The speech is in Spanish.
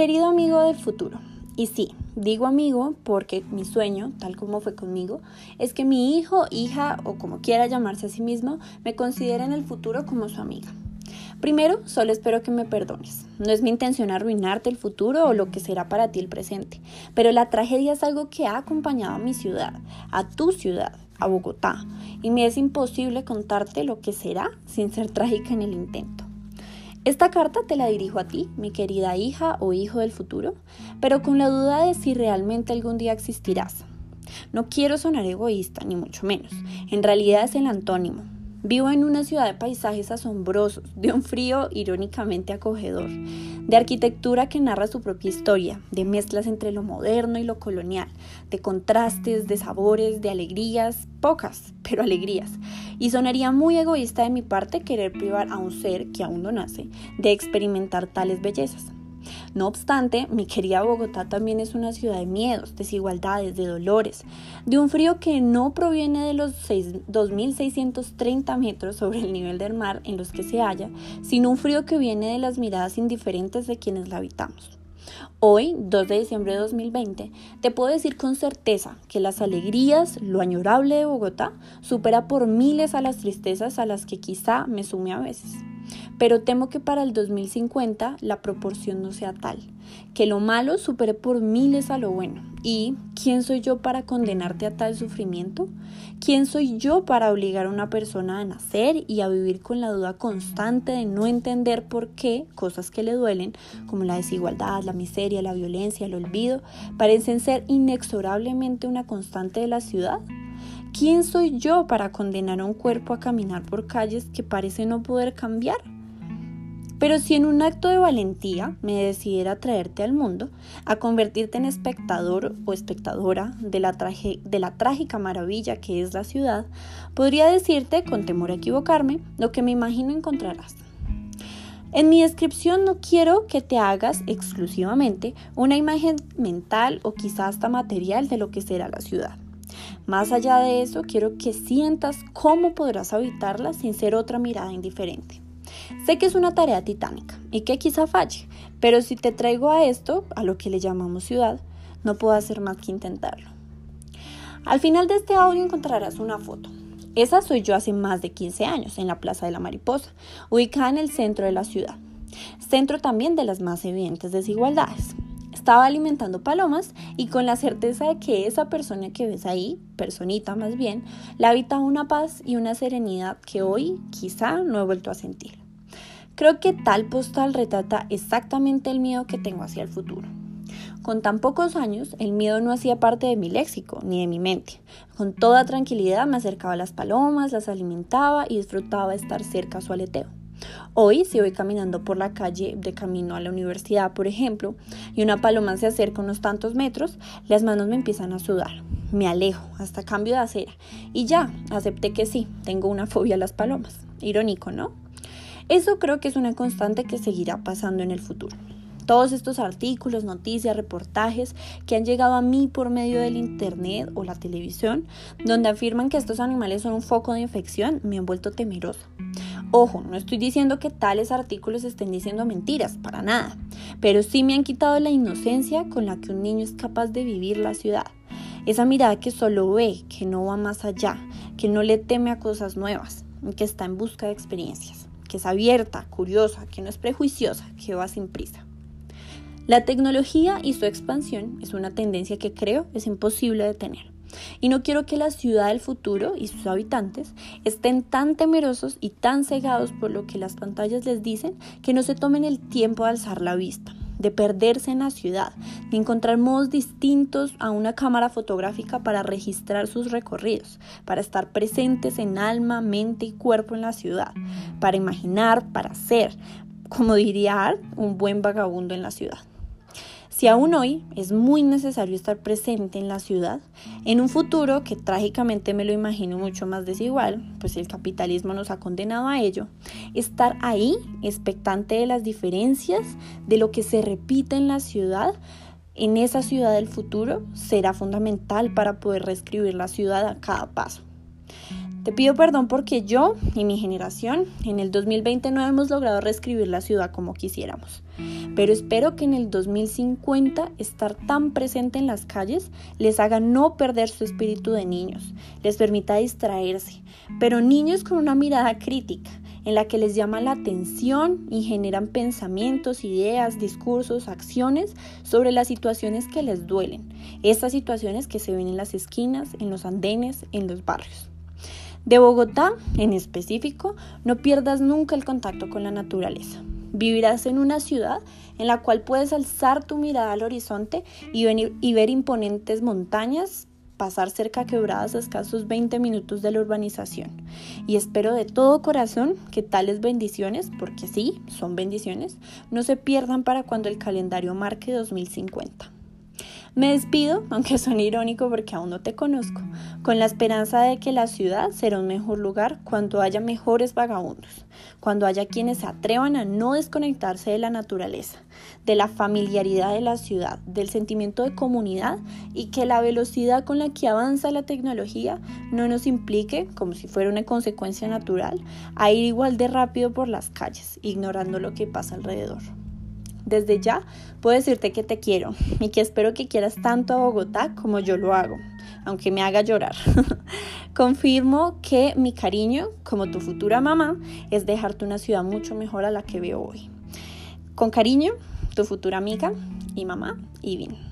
querido amigo del futuro. Y sí, digo amigo porque mi sueño, tal como fue conmigo, es que mi hijo, hija o como quiera llamarse a sí mismo, me considere en el futuro como su amiga. Primero, solo espero que me perdones. No es mi intención arruinarte el futuro o lo que será para ti el presente, pero la tragedia es algo que ha acompañado a mi ciudad, a tu ciudad, a Bogotá, y me es imposible contarte lo que será sin ser trágica en el intento. Esta carta te la dirijo a ti, mi querida hija o hijo del futuro, pero con la duda de si realmente algún día existirás. No quiero sonar egoísta, ni mucho menos. En realidad es el antónimo, Vivo en una ciudad de paisajes asombrosos, de un frío irónicamente acogedor, de arquitectura que narra su propia historia, de mezclas entre lo moderno y lo colonial, de contrastes, de sabores, de alegrías, pocas, pero alegrías. Y sonaría muy egoísta de mi parte querer privar a un ser que aún no nace de experimentar tales bellezas. No obstante, mi querida Bogotá también es una ciudad de miedos, desigualdades, de dolores, de un frío que no proviene de los 2.630 metros sobre el nivel del mar en los que se halla, sino un frío que viene de las miradas indiferentes de quienes la habitamos. Hoy, 2 de diciembre de 2020, te puedo decir con certeza que las alegrías, lo añorable de Bogotá, supera por miles a las tristezas a las que quizá me sume a veces pero temo que para el 2050 la proporción no sea tal, que lo malo supere por miles a lo bueno. ¿Y quién soy yo para condenarte a tal sufrimiento? ¿Quién soy yo para obligar a una persona a nacer y a vivir con la duda constante de no entender por qué cosas que le duelen, como la desigualdad, la miseria, la violencia, el olvido, parecen ser inexorablemente una constante de la ciudad? ¿Quién soy yo para condenar a un cuerpo a caminar por calles que parece no poder cambiar? Pero si en un acto de valentía me decidiera traerte al mundo, a convertirte en espectador o espectadora de la, de la trágica maravilla que es la ciudad, podría decirte, con temor a equivocarme, lo que me imagino encontrarás. En mi descripción no quiero que te hagas exclusivamente una imagen mental o quizás hasta material de lo que será la ciudad. Más allá de eso, quiero que sientas cómo podrás habitarla sin ser otra mirada indiferente. Sé que es una tarea titánica y que quizá falle, pero si te traigo a esto, a lo que le llamamos ciudad, no puedo hacer más que intentarlo. Al final de este audio encontrarás una foto. Esa soy yo hace más de 15 años en la Plaza de la Mariposa, ubicada en el centro de la ciudad, centro también de las más evidentes desigualdades. Estaba alimentando palomas y con la certeza de que esa persona que ves ahí, personita más bien, la habitaba una paz y una serenidad que hoy quizá no he vuelto a sentir. Creo que tal postal retrata exactamente el miedo que tengo hacia el futuro. Con tan pocos años, el miedo no hacía parte de mi léxico ni de mi mente. Con toda tranquilidad me acercaba a las palomas, las alimentaba y disfrutaba estar cerca a su aleteo. Hoy, si voy caminando por la calle de camino a la universidad, por ejemplo, y una paloma se acerca unos tantos metros, las manos me empiezan a sudar. Me alejo, hasta cambio de acera. Y ya, acepté que sí, tengo una fobia a las palomas. Irónico, ¿no? Eso creo que es una constante que seguirá pasando en el futuro. Todos estos artículos, noticias, reportajes que han llegado a mí por medio del Internet o la televisión, donde afirman que estos animales son un foco de infección, me han vuelto temerosa. Ojo, no estoy diciendo que tales artículos estén diciendo mentiras, para nada, pero sí me han quitado la inocencia con la que un niño es capaz de vivir la ciudad. Esa mirada que solo ve, que no va más allá, que no le teme a cosas nuevas, que está en busca de experiencias, que es abierta, curiosa, que no es prejuiciosa, que va sin prisa. La tecnología y su expansión es una tendencia que creo es imposible de detener. Y no quiero que la ciudad del futuro y sus habitantes estén tan temerosos y tan cegados por lo que las pantallas les dicen que no se tomen el tiempo de alzar la vista, de perderse en la ciudad, de encontrar modos distintos a una cámara fotográfica para registrar sus recorridos, para estar presentes en alma, mente y cuerpo en la ciudad, para imaginar, para ser, como diría Art, un buen vagabundo en la ciudad. Si aún hoy es muy necesario estar presente en la ciudad, en un futuro que trágicamente me lo imagino mucho más desigual, pues el capitalismo nos ha condenado a ello, estar ahí, expectante de las diferencias, de lo que se repite en la ciudad, en esa ciudad del futuro, será fundamental para poder reescribir la ciudad a cada paso. Te pido perdón porque yo y mi generación en el 2020 no hemos logrado reescribir la ciudad como quisiéramos, pero espero que en el 2050 estar tan presente en las calles les haga no perder su espíritu de niños, les permita distraerse, pero niños con una mirada crítica, en la que les llama la atención y generan pensamientos, ideas, discursos, acciones sobre las situaciones que les duelen, estas situaciones que se ven en las esquinas, en los andenes, en los barrios. De Bogotá, en específico, no pierdas nunca el contacto con la naturaleza. Vivirás en una ciudad en la cual puedes alzar tu mirada al horizonte y, ver imponentes montañas, pasar cerca quebradas a escasos 20 minutos de la urbanización. Y espero de todo corazón que tales bendiciones, porque sí, son bendiciones, no se pierdan para cuando el calendario marque 2050. Me despido, aunque suene irónico porque aún no te conozco, con la esperanza de que la ciudad será un mejor lugar cuando haya mejores vagabundos, cuando haya quienes se atrevan a no desconectarse de la naturaleza, de la familiaridad de la ciudad, del sentimiento de comunidad y que la velocidad con la que avanza la tecnología no nos implique, como si fuera una consecuencia natural, a ir igual de rápido por las calles, ignorando lo que pasa alrededor. Desde ya puedo decirte que te quiero y que espero que quieras tanto a Bogotá como yo lo hago, aunque me haga llorar. Confirmo que mi cariño, como tu futura mamá, es dejarte una ciudad mucho mejor a la que veo hoy. Con cariño, tu futura amiga y mamá, Ivin.